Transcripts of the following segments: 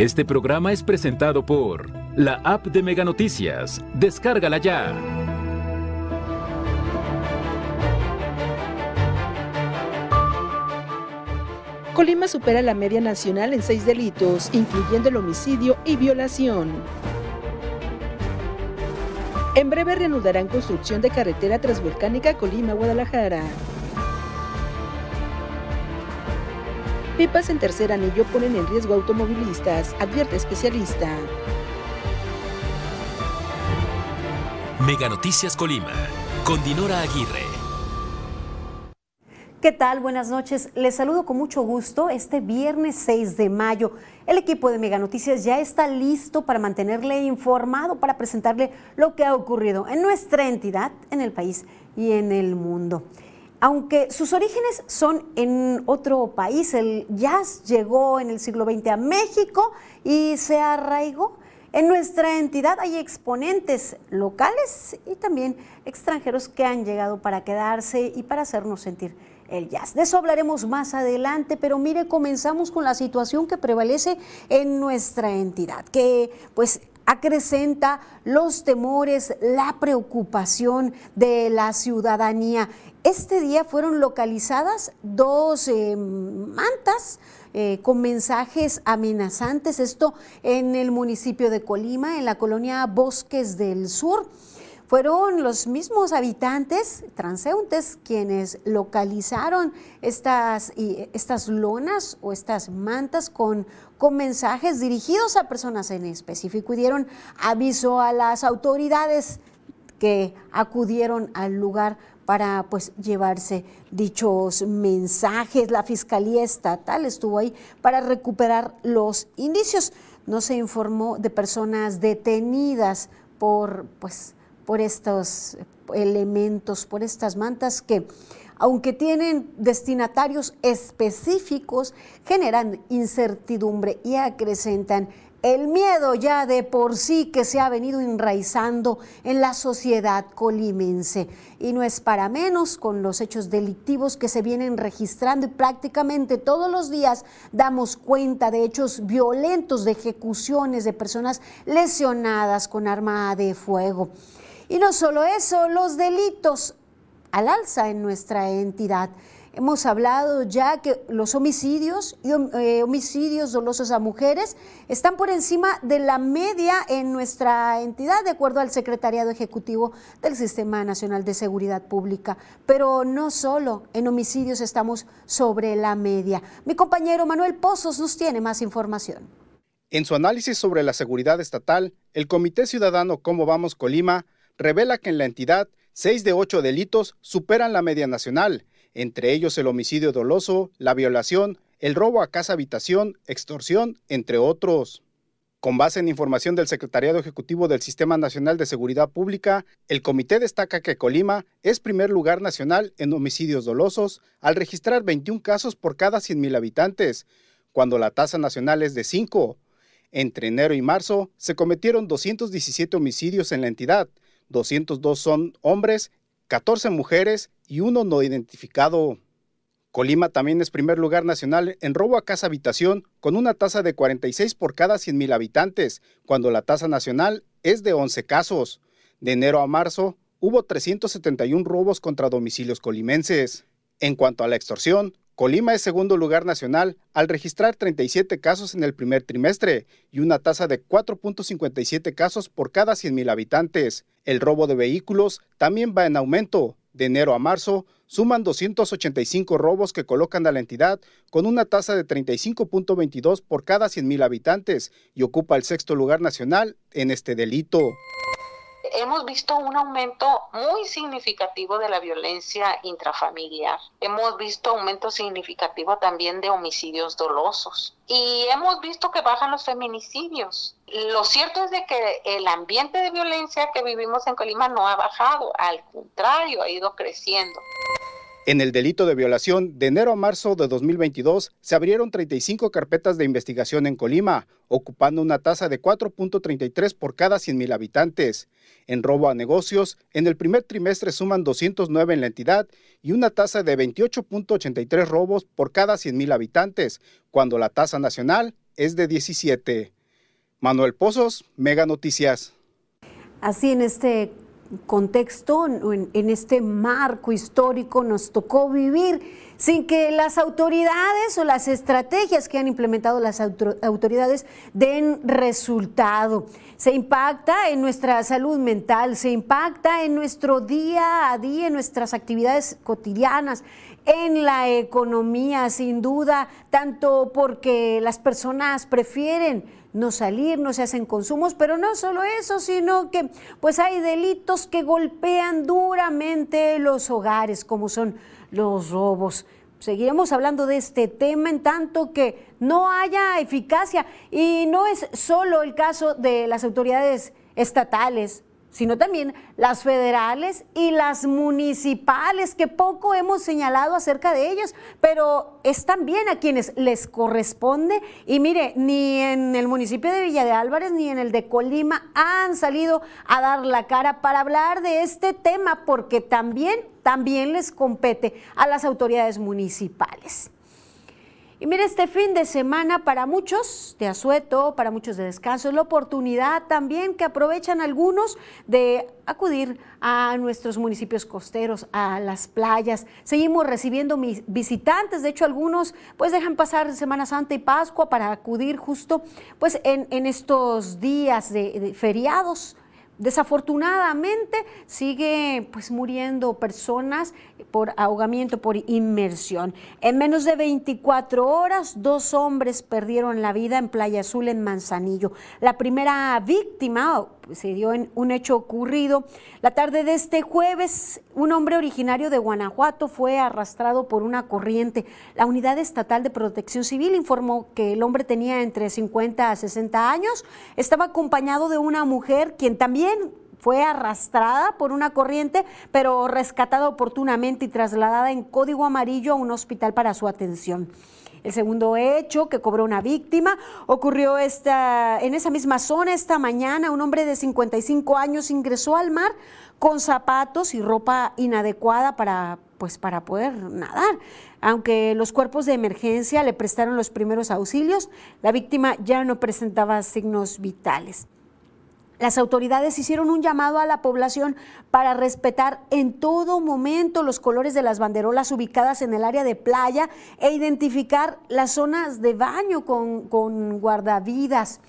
Este programa es presentado por la app de Mega Noticias. Descárgala ya. Colima supera la media nacional en seis delitos, incluyendo el homicidio y violación. En breve reanudarán construcción de carretera transvolcánica Colima-Guadalajara. Pipas en tercer anillo ponen en riesgo automovilistas, advierte especialista. Mega Noticias Colima, con Dinora Aguirre. ¿Qué tal? Buenas noches. Les saludo con mucho gusto este viernes 6 de mayo. El equipo de Mega Noticias ya está listo para mantenerle informado, para presentarle lo que ha ocurrido en nuestra entidad, en el país y en el mundo. Aunque sus orígenes son en otro país, el jazz llegó en el siglo XX a México y se arraigó. En nuestra entidad hay exponentes locales y también extranjeros que han llegado para quedarse y para hacernos sentir el jazz. De eso hablaremos más adelante, pero mire, comenzamos con la situación que prevalece en nuestra entidad, que pues acrecenta los temores, la preocupación de la ciudadanía. Este día fueron localizadas dos eh, mantas eh, con mensajes amenazantes, esto en el municipio de Colima, en la colonia Bosques del Sur. Fueron los mismos habitantes transeúntes quienes localizaron estas, estas lonas o estas mantas con, con mensajes dirigidos a personas en específico y dieron aviso a las autoridades que acudieron al lugar para pues llevarse dichos mensajes. La Fiscalía Estatal estuvo ahí para recuperar los indicios. No se informó de personas detenidas por pues por estos elementos, por estas mantas que, aunque tienen destinatarios específicos, generan incertidumbre y acrecentan el miedo ya de por sí que se ha venido enraizando en la sociedad colimense. Y no es para menos con los hechos delictivos que se vienen registrando y prácticamente todos los días damos cuenta de hechos violentos, de ejecuciones de personas lesionadas con arma de fuego. Y no solo eso, los delitos al alza en nuestra entidad. Hemos hablado ya que los homicidios y eh, homicidios dolosos a mujeres están por encima de la media en nuestra entidad, de acuerdo al Secretariado Ejecutivo del Sistema Nacional de Seguridad Pública. Pero no solo en homicidios estamos sobre la media. Mi compañero Manuel Pozos nos tiene más información. En su análisis sobre la seguridad estatal, el Comité Ciudadano Cómo Vamos Colima revela que en la entidad, seis de ocho delitos superan la media nacional, entre ellos el homicidio doloso, la violación, el robo a casa habitación, extorsión, entre otros. Con base en información del Secretariado Ejecutivo del Sistema Nacional de Seguridad Pública, el comité destaca que Colima es primer lugar nacional en homicidios dolosos al registrar 21 casos por cada 100.000 habitantes, cuando la tasa nacional es de 5. Entre enero y marzo se cometieron 217 homicidios en la entidad, 202 son hombres, 14 mujeres y uno no identificado. Colima también es primer lugar nacional en robo a casa habitación con una tasa de 46 por cada 100.000 habitantes, cuando la tasa nacional es de 11 casos. De enero a marzo hubo 371 robos contra domicilios colimenses. En cuanto a la extorsión, Colima es segundo lugar nacional al registrar 37 casos en el primer trimestre y una tasa de 4.57 casos por cada 100.000 habitantes. El robo de vehículos también va en aumento. De enero a marzo suman 285 robos que colocan a la entidad con una tasa de 35.22 por cada 100.000 habitantes y ocupa el sexto lugar nacional en este delito hemos visto un aumento muy significativo de la violencia intrafamiliar. Hemos visto aumento significativo también de homicidios dolosos. Y hemos visto que bajan los feminicidios. Lo cierto es de que el ambiente de violencia que vivimos en Colima no ha bajado, al contrario, ha ido creciendo. En el delito de violación, de enero a marzo de 2022, se abrieron 35 carpetas de investigación en Colima, ocupando una tasa de 4.33 por cada 100.000 habitantes. En robo a negocios, en el primer trimestre suman 209 en la entidad y una tasa de 28.83 robos por cada 100.000 habitantes, cuando la tasa nacional es de 17. Manuel Pozos, Mega Noticias. Así en este contexto, en, en este marco histórico, nos tocó vivir sin que las autoridades o las estrategias que han implementado las autoridades den resultado. Se impacta en nuestra salud mental, se impacta en nuestro día a día, en nuestras actividades cotidianas, en la economía, sin duda, tanto porque las personas prefieren no salir, no se hacen consumos, pero no solo eso, sino que pues hay delitos que golpean duramente los hogares, como son los robos. Seguiremos hablando de este tema en tanto que no haya eficacia y no es solo el caso de las autoridades estatales, sino también las federales y las municipales, que poco hemos señalado acerca de ellas, pero es también a quienes les corresponde. Y mire, ni en el municipio de Villa de Álvarez ni en el de Colima han salido a dar la cara para hablar de este tema, porque también, también les compete a las autoridades municipales. Y mire, este fin de semana para muchos de asueto, para muchos de descanso, es la oportunidad también que aprovechan algunos de acudir a nuestros municipios costeros, a las playas. Seguimos recibiendo visitantes, de hecho algunos pues dejan pasar Semana Santa y Pascua para acudir justo pues en, estos días de feriados Desafortunadamente sigue pues muriendo personas por ahogamiento, por inmersión. En menos de 24 horas, dos hombres perdieron la vida en Playa Azul, en Manzanillo. La primera víctima se dio en un hecho ocurrido la tarde de este jueves. Un hombre originario de Guanajuato fue arrastrado por una corriente. La Unidad Estatal de Protección Civil informó que el hombre tenía entre 50 a 60 años. Estaba acompañado de una mujer quien también fue arrastrada por una corriente, pero rescatada oportunamente y trasladada en código amarillo a un hospital para su atención. El segundo hecho que cobró una víctima ocurrió esta, en esa misma zona esta mañana. Un hombre de 55 años ingresó al mar con zapatos y ropa inadecuada para, pues, para poder nadar. Aunque los cuerpos de emergencia le prestaron los primeros auxilios, la víctima ya no presentaba signos vitales. Las autoridades hicieron un llamado a la población para respetar en todo momento los colores de las banderolas ubicadas en el área de playa e identificar las zonas de baño con, guardavidas.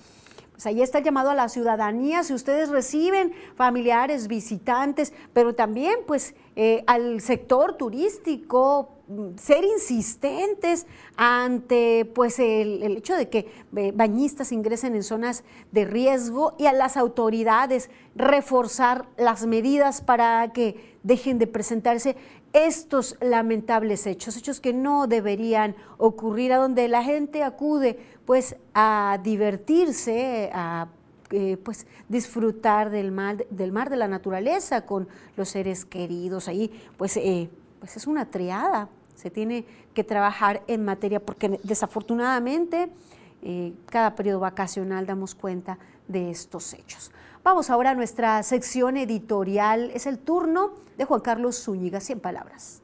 Pues ahí está el llamado a la ciudadanía, si ustedes reciben familiares, visitantes, pero también pues eh, al sector turístico, ser insistentes ante pues el, hecho de que eh, bañistas ingresen en zonas de riesgo y a las autoridades reforzar las medidas para que dejen de presentarse estos lamentables hechos, hechos que no deberían ocurrir, a donde la gente acude pues a divertirse, a eh, pues disfrutar del mar, del mar de la naturaleza con los seres queridos. Ahí pues, eh, pues es una triada se tiene que trabajar en materia, porque desafortunadamente eh, cada periodo vacacional damos cuenta de estos hechos. Vamos ahora a nuestra sección editorial. Es el turno de Juan Carlos Zúñiga, 100 palabras.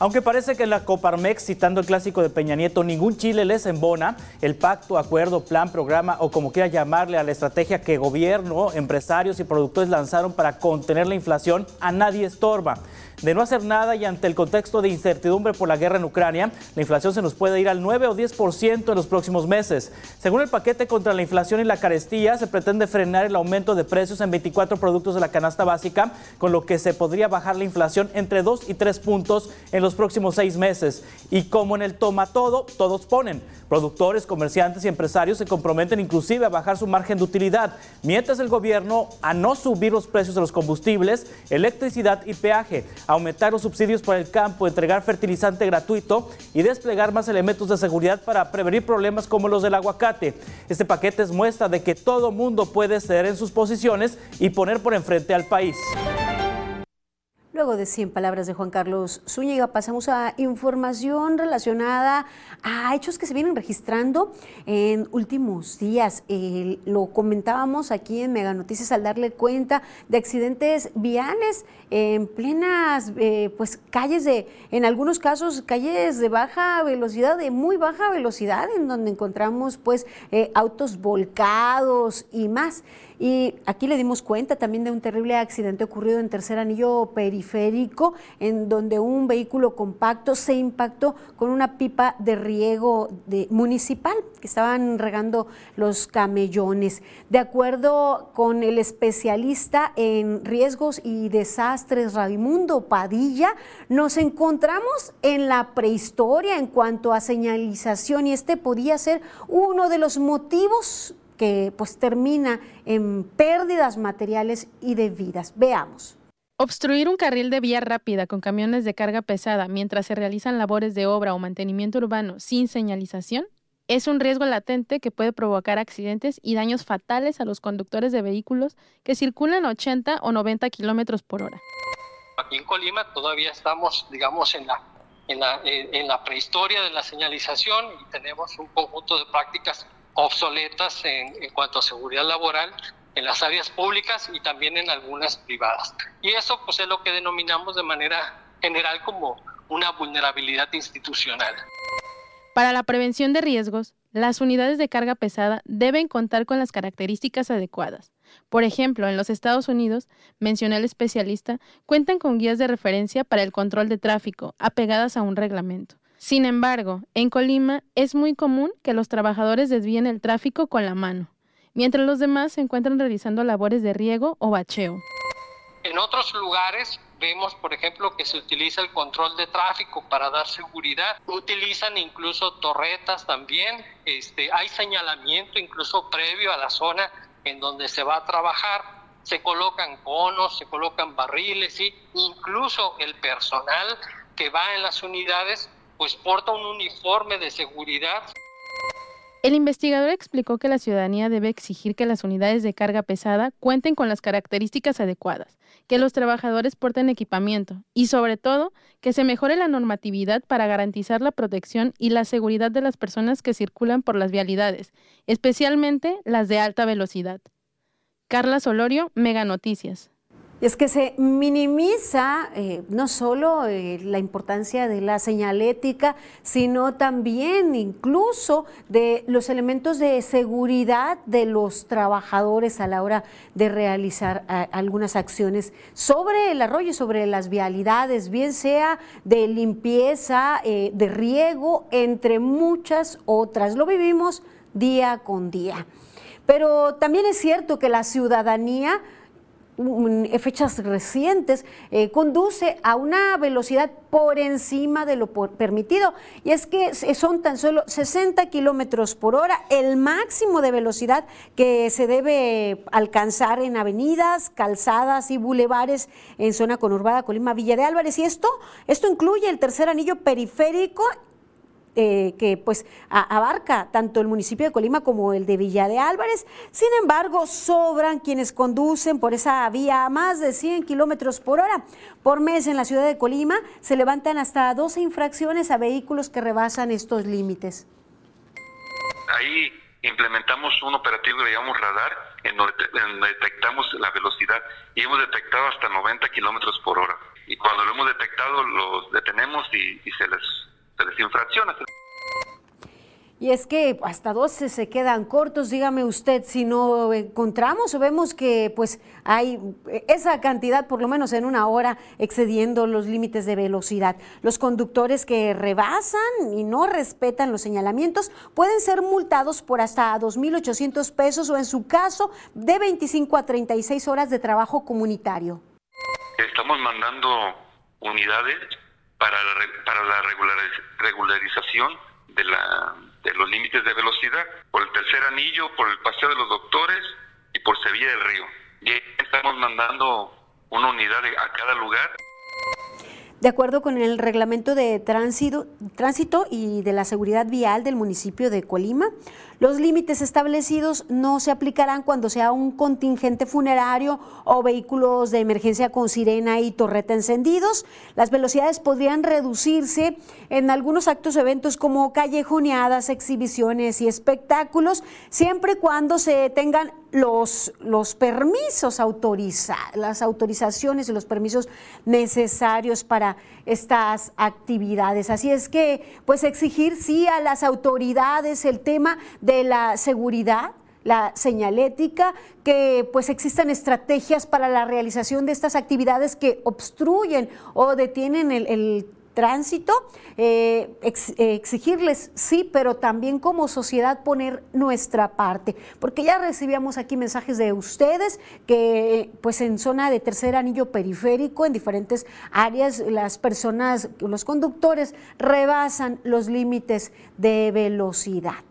Aunque parece que en la Coparmex, citando el clásico de Peña Nieto, ningún Chile les embona, el pacto, acuerdo, plan, programa o como quiera llamarle a la estrategia que gobierno, empresarios y productores lanzaron para contener la inflación, a nadie estorba de no hacer nada y ante el contexto de incertidumbre por la guerra en Ucrania, la inflación se nos puede ir al 9 o 10% en los próximos meses. Según el paquete contra la inflación y la carestía, se pretende frenar el aumento de precios en 24 productos de la canasta básica, con lo que se podría bajar la inflación entre 2 y 3 puntos en los próximos seis meses. Y como en el toma todo, todos ponen. Productores, comerciantes y empresarios se comprometen inclusive a bajar su margen de utilidad, mientras el gobierno a no subir los precios de los combustibles, electricidad y peaje, aumentar los subsidios para el campo, entregar fertilizante gratuito y desplegar más elementos de seguridad para prevenir problemas como los del aguacate. Este paquete es muestra de que todo mundo puede ceder en sus posiciones y poner por enfrente al país. Luego de 100 palabras de Juan Carlos Zúñiga, pasamos a información relacionada a hechos que se vienen registrando en últimos días. lo comentábamos aquí en Mega Noticias al darle cuenta de accidentes viales en plenas eh, pues calles de, en algunos casos, calles de baja velocidad, de muy baja velocidad, en donde encontramos pues eh, autos volcados y más. Y aquí le dimos cuenta también de un terrible accidente ocurrido en tercer anillo periférico, en donde un vehículo compacto se impactó con una pipa de riego de, municipal que estaban regando los camellones. De acuerdo con el especialista en riesgos y desastres Raimundo Padilla, nos encontramos en la prehistoria en cuanto a señalización y este podía ser uno de los motivos que pues termina en pérdidas materiales y de vidas. Veamos. Obstruir un carril de vía rápida con camiones de carga pesada mientras se realizan labores de obra o mantenimiento urbano sin señalización es un riesgo latente que puede provocar accidentes y daños fatales a los conductores de vehículos que circulan 80 o 90 kilómetros por hora. Aquí en Colima todavía estamos, digamos, en la, en la, en la prehistoria de la señalización y tenemos un conjunto de prácticas obsoletas en, cuanto a seguridad laboral en las áreas públicas y también en algunas privadas. Y eso pues es lo que denominamos de manera general como una vulnerabilidad institucional. Para la prevención de riesgos, las unidades de carga pesada deben contar con las características adecuadas. Por ejemplo, en los Estados Unidos, mencioné el especialista, cuentan con guías de referencia para el control de tráfico, apegadas a un reglamento. Sin embargo, en Colima es muy común que los trabajadores desvíen el tráfico con la mano, mientras los demás se encuentran realizando labores de riego o bacheo. En otros lugares vemos, por ejemplo, que se utiliza el control de tráfico para dar seguridad. Utilizan incluso torretas también. Este, hay señalamiento incluso previo a la zona en donde se va a trabajar. Se colocan conos, se colocan barriles y incluso el personal que va en las unidades pues porta un uniforme de seguridad. El investigador explicó que la ciudadanía debe exigir que las unidades de carga pesada cuenten con las características adecuadas, que los trabajadores porten equipamiento y sobre todo que se mejore la normatividad para garantizar la protección y la seguridad de las personas que circulan por las vialidades, especialmente las de alta velocidad. Carla Solorio, Mega Noticias. Es que se minimiza eh, no solo eh, la importancia de la señalética, sino también incluso de los elementos de seguridad de los trabajadores a la hora de realizar algunas acciones sobre el arroyo, sobre las vialidades, bien sea de limpieza, eh, de riego, entre muchas otras. Lo vivimos día con día. Pero también es cierto que la ciudadanía fechas recientes, eh, conduce a una velocidad por encima de lo permitido. Y es que son tan solo 60 kilómetros por hora, el máximo de velocidad que se debe alcanzar en avenidas, calzadas y bulevares en zona conurbada Colima Villa de Álvarez. Y esto, esto incluye el tercer anillo periférico eh, que pues abarca tanto el municipio de Colima como el de Villa de Álvarez. Sin embargo, sobran quienes conducen por esa vía a más de 100 kilómetros por hora. Por mes en la ciudad de Colima se levantan hasta 12 infracciones a vehículos que rebasan estos límites. Ahí implementamos un operativo que llamamos radar, en donde, detectamos la velocidad y hemos detectado hasta 90 kilómetros por hora. Y cuando lo hemos detectado, los detenemos y se les infracciones. Y es que hasta 12 se quedan cortos, dígame usted, si no encontramos o vemos que pues hay esa cantidad, por lo menos en una hora, excediendo los límites de velocidad. Los conductores que rebasan y no respetan los señalamientos pueden ser multados por hasta 2.800 pesos o en su caso de 25 a 36 horas de trabajo comunitario. Estamos mandando unidades para la, para la regularización de, la, de los límites de velocidad por el tercer anillo, por el Paseo de los Doctores y por Sevilla del Río. Y estamos mandando una unidad a cada lugar de acuerdo con el reglamento de tránsito, tránsito y de la seguridad vial del municipio de Colima. Los límites establecidos no se aplicarán cuando sea un contingente funerario o vehículos de emergencia con sirena y torreta encendidos. Las velocidades podrían reducirse en algunos actos o eventos como callejoneadas, exhibiciones y espectáculos, siempre y cuando se tengan los, los permisos autorizados, las autorizaciones y los permisos necesarios para estas actividades. Así es que, pues exigir sí a las autoridades el tema de la seguridad, la señalética, que pues existan estrategias para la realización de estas actividades que obstruyen o detienen el, el tránsito, eh, eh, exigirles sí, pero también como sociedad poner nuestra parte, porque ya recibíamos aquí mensajes de ustedes que pues en zona de tercer anillo periférico, en diferentes áreas, las personas, los conductores rebasan los límites de velocidad.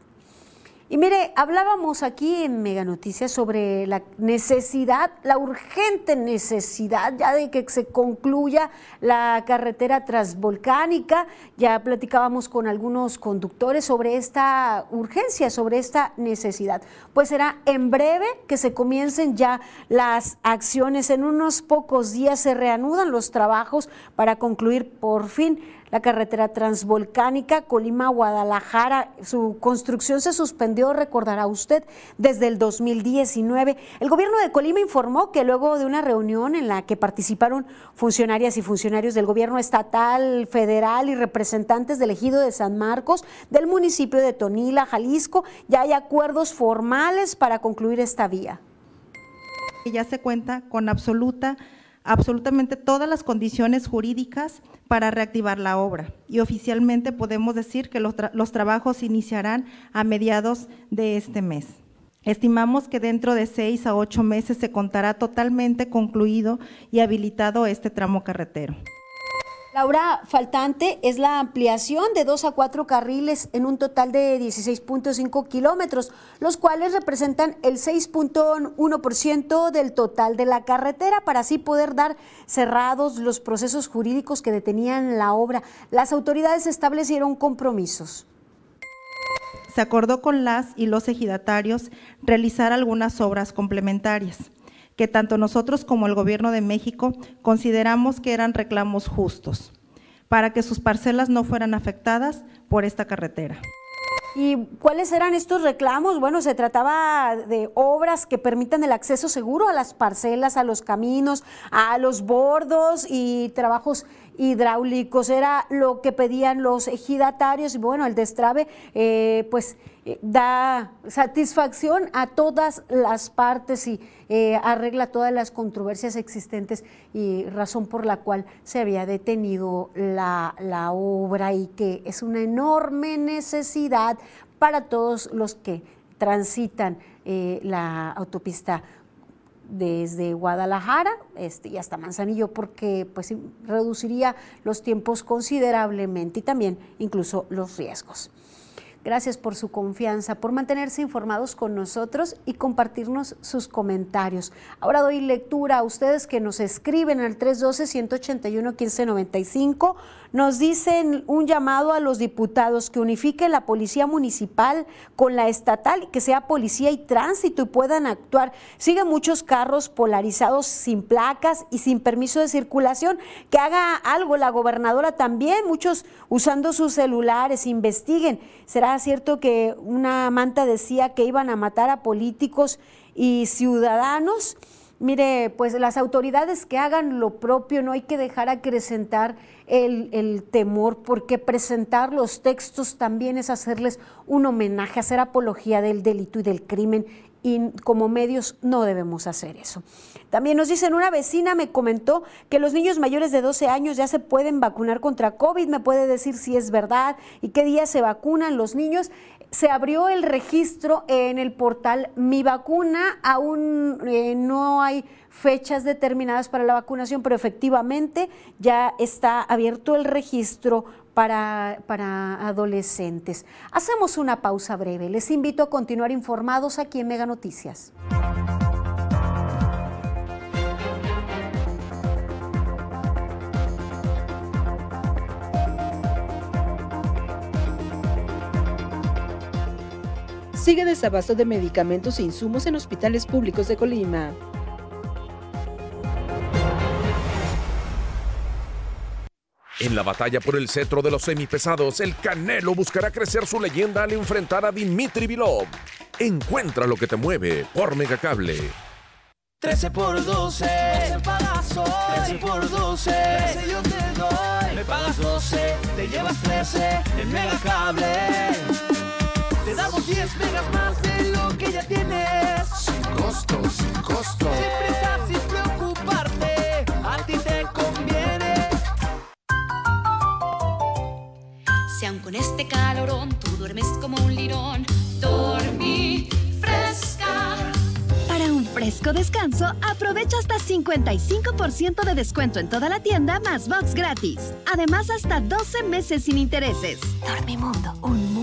Y mire, hablábamos aquí en Mega Noticias sobre la necesidad, la urgente necesidad ya de que se concluya la carretera transvolcánica. Ya platicábamos con algunos conductores sobre esta urgencia, sobre esta necesidad. Pues será en breve que se comiencen ya las acciones. En unos pocos días se reanudan los trabajos para concluir por fin la carretera transvolcánica Colima-Guadalajara. Su construcción se suspendió, recordará usted, desde el 2019. El gobierno de Colima informó que luego de una reunión en la que participaron funcionarias y funcionarios del gobierno estatal, federal y representantes del ejido de San Marcos, del municipio de Tonila, Jalisco, ya hay acuerdos formales para concluir esta vía. Ya se cuenta con absoluta absolutamente todas las condiciones jurídicas para reactivar la obra y oficialmente podemos decir que los, los, trabajos iniciarán a mediados de este mes. Estimamos que dentro de seis a ocho meses se contará totalmente concluido y habilitado este tramo carretero. La obra faltante es la ampliación de dos a cuatro carriles en un total de 16.5 kilómetros, los cuales representan el 6.1% del total de la carretera para así poder dar cerrados los procesos jurídicos que detenían la obra. Las autoridades establecieron compromisos se acordó con las y los ejidatarios realizar algunas obras complementarias que tanto nosotros como el Gobierno de México consideramos que eran reclamos justos para que sus parcelas no fueran afectadas por esta carretera. ¿Y cuáles eran estos reclamos? Bueno, se trataba de obras que permitan el acceso seguro a las parcelas, a los caminos, a los bordos y trabajos hidráulicos. Era lo que pedían los ejidatarios y bueno, el destrave eh, pues eh, da satisfacción a todas las partes y eh, arregla todas las controversias existentes y razón por la cual se había detenido la, obra y que es una enorme necesidad para todos los que transitan la autopista desde Guadalajara este, y hasta Manzanillo porque pues, reduciría los tiempos considerablemente y también incluso los riesgos. Gracias por su confianza, por mantenerse informados con nosotros y compartirnos sus comentarios. Ahora doy lectura a ustedes que nos escriben al 312-181-1595. Nos dicen un llamado a los diputados que unifiquen la policía municipal con la estatal y que sea policía y tránsito y puedan actuar. Siguen muchos carros polarizados sin placas y sin permiso de circulación. Que haga algo la gobernadora también, muchos usando sus celulares, investiguen. Será cierto que una manta decía que iban a matar a políticos y ciudadanos. Mire, pues las autoridades que hagan lo propio, no hay que dejar acrecentar el, el, temor, porque presentar los textos también es hacerles un homenaje, hacer apología del delito y del crimen, y como medios no debemos hacer eso. También nos dicen, una vecina me comentó que los niños mayores de 12 años ya se pueden vacunar contra COVID, me puede decir si es verdad y qué día se vacunan los niños. Se abrió el registro en el portal Mi Vacuna, aún eh, no hay fechas determinadas para la vacunación, pero efectivamente ya está abierto el registro para, adolescentes. Hacemos una pausa breve. Les invito a continuar informados aquí en Mega Noticias. sigue desabasto de medicamentos e insumos en hospitales públicos de Colima. En la batalla por el cetro de los semipesados, el Canelo buscará crecer su leyenda al enfrentar a Dimitri Vilov. Encuentra lo que te mueve por Megacable. 13 por 12, 12 pagas 13 por 12, 13 yo te doy. Me pagas 12, te llevas 13 en Megacable. Te damos 10 megas más de lo que ya tienes. Sin costo, sin costo. Sin prisa, sin con este calorón tú duermes como un lirón, dormí fresca. Para un fresco descanso, aprovecha hasta 55% de descuento en toda la tienda más box gratis. Además, hasta 12 meses sin intereses. Dormimundo, un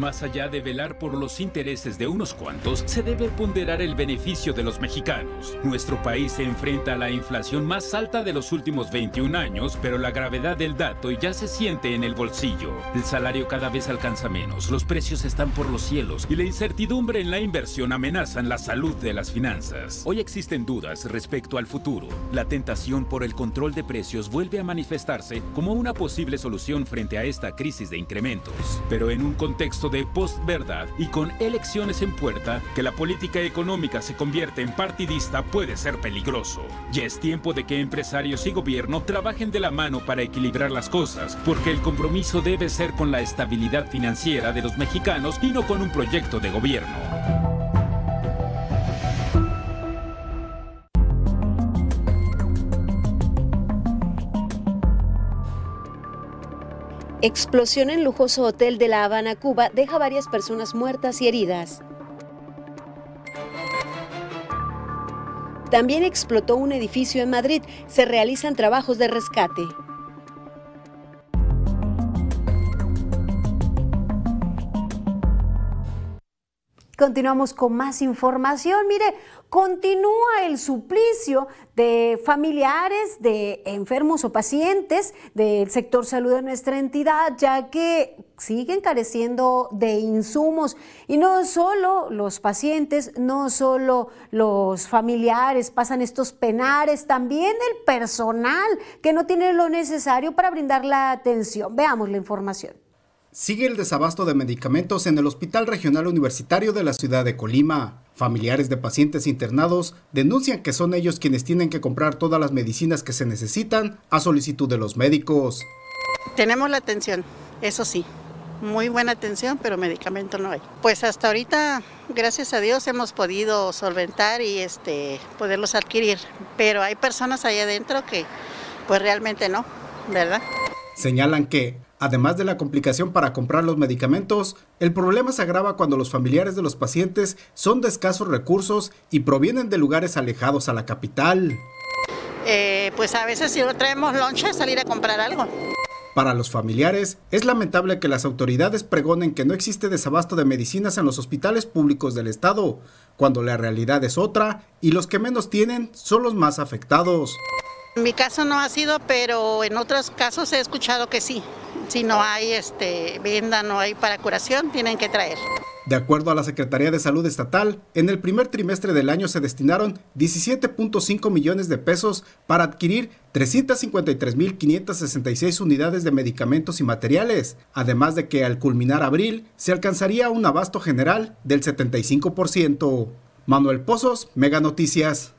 Más allá de velar por los intereses de unos cuantos, se debe ponderar el beneficio de los mexicanos. Nuestro país se enfrenta a la inflación más alta de los últimos 21 años, pero la gravedad del dato ya se siente en el bolsillo. El salario cada vez alcanza menos, los precios están por los cielos y la incertidumbre en la inversión amenazan la salud de las finanzas. Hoy existen dudas respecto al futuro. La tentación por el control de precios vuelve a manifestarse como una posible solución frente a esta crisis de incrementos. Pero en un contexto de postverdad y con elecciones en puerta, que la política económica se convierte en partidista puede ser peligroso. Ya es tiempo de que empresarios y gobierno trabajen de la mano para equilibrar las cosas, porque el compromiso debe ser con la estabilidad financiera de los mexicanos y no con un proyecto de gobierno. Explosión en lujoso hotel de La Habana, Cuba, deja varias personas muertas y heridas. También explotó un edificio en Madrid. Se realizan trabajos de rescate. Continuamos con más información. Mire, continúa el suplicio de familiares de enfermos o pacientes del sector salud de nuestra entidad, ya que siguen careciendo de insumos. Y no solo los pacientes, no solo los familiares pasan estos penares, también el personal que no tiene lo necesario para brindar la atención. Veamos la información. Sigue el desabasto de medicamentos en el Hospital Regional Universitario de la ciudad de Colima. Familiares de pacientes internados denuncian que son ellos quienes tienen que comprar todas las medicinas que se necesitan a solicitud de los médicos. Tenemos la atención, eso sí, muy buena atención, pero medicamento no hay. Pues hasta ahorita, gracias a Dios, hemos podido solventar y este, poderlos adquirir, pero hay personas ahí adentro que pues realmente no, ¿verdad? Señalan que Además de la complicación para comprar los medicamentos, el problema se agrava cuando los familiares de los pacientes son de escasos recursos y provienen de lugares alejados a la capital. Eh, pues a veces si no traemos lonche, salir a comprar algo. Para los familiares, es lamentable que las autoridades pregonen que no existe desabasto de medicinas en los hospitales públicos del Estado, cuando la realidad es otra y los que menos tienen son los más afectados. En mi caso no ha sido, pero en otros casos he escuchado que sí. Si no hay este, venda, no hay para curación, tienen que traer. De acuerdo a la Secretaría de Salud Estatal, en el primer trimestre del año se destinaron 17.5 millones de pesos para adquirir 353.566 unidades de medicamentos y materiales, además de que al culminar abril se alcanzaría un abasto general del 75%. Manuel Pozos, Mega Noticias.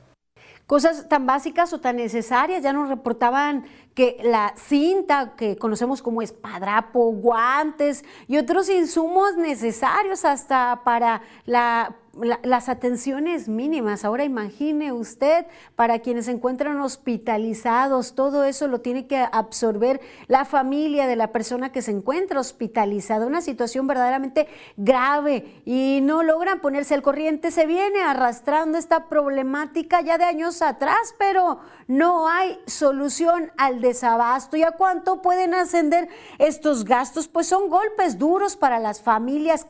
Cosas tan básicas o tan necesarias, ya nos reportaban que la cinta que conocemos como espadrapo, guantes y otros insumos necesarios hasta para la las atenciones mínimas. Ahora imagine usted, para quienes se encuentran hospitalizados, todo eso lo tiene que absorber la familia de la persona que se encuentra hospitalizada. Una situación verdaderamente grave y no logran ponerse al corriente. Se viene arrastrando esta problemática ya de años atrás, pero no hay solución al desabasto. ¿Y a cuánto pueden ascender estos gastos? Pues son golpes duros para las familias.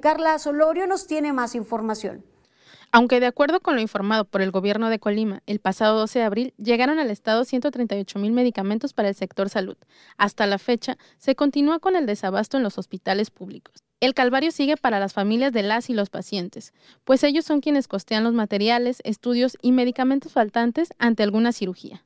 Carla Solorio nos tiene más información. Aunque de acuerdo con lo informado por el gobierno de Colima, el pasado 12 de abril llegaron al estado 138 mil medicamentos para el sector salud. Hasta la fecha, se continúa con el desabasto en los hospitales públicos. El calvario sigue para las familias de las y los pacientes, pues ellos son quienes costean los materiales, estudios y medicamentos faltantes ante alguna cirugía.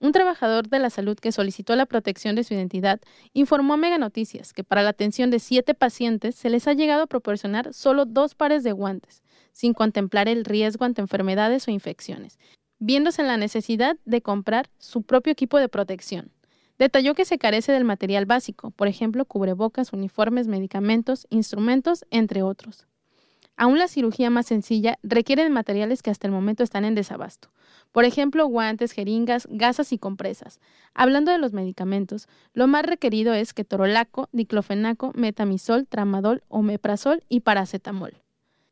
Un trabajador de la salud que solicitó la protección de su identidad informó a Mega Noticias que para la atención de siete pacientes se les ha llegado a proporcionar solo dos pares de guantes, sin contemplar el riesgo ante enfermedades o infecciones, viéndose en la necesidad de comprar su propio equipo de protección. Detalló que se carece del material básico, por ejemplo, cubrebocas, uniformes, medicamentos, instrumentos, entre otros. Aún la cirugía más sencilla requiere de materiales que hasta el momento están en desabasto. Por ejemplo, guantes, jeringas, gasas y compresas. Hablando de los medicamentos, lo más requerido es ketorolaco, diclofenaco, metamisol, tramadol, omeprazol y paracetamol.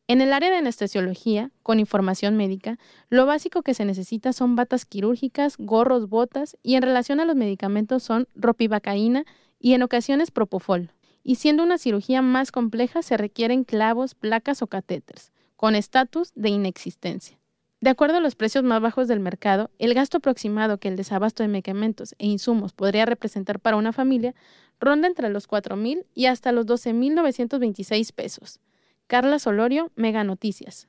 En el área de anestesiología, con información médica, lo básico que se necesita son batas quirúrgicas, gorros, botas y en relación a los medicamentos son ropivacaína y en ocasiones propofol y siendo una cirugía más compleja se requieren clavos, placas o catéteres, con estatus de inexistencia. De acuerdo a los precios más bajos del mercado, el gasto aproximado que el desabasto de medicamentos e insumos podría representar para una familia ronda entre los 4.000 y hasta los 12.926 pesos. Carla Solorio, Mega Noticias.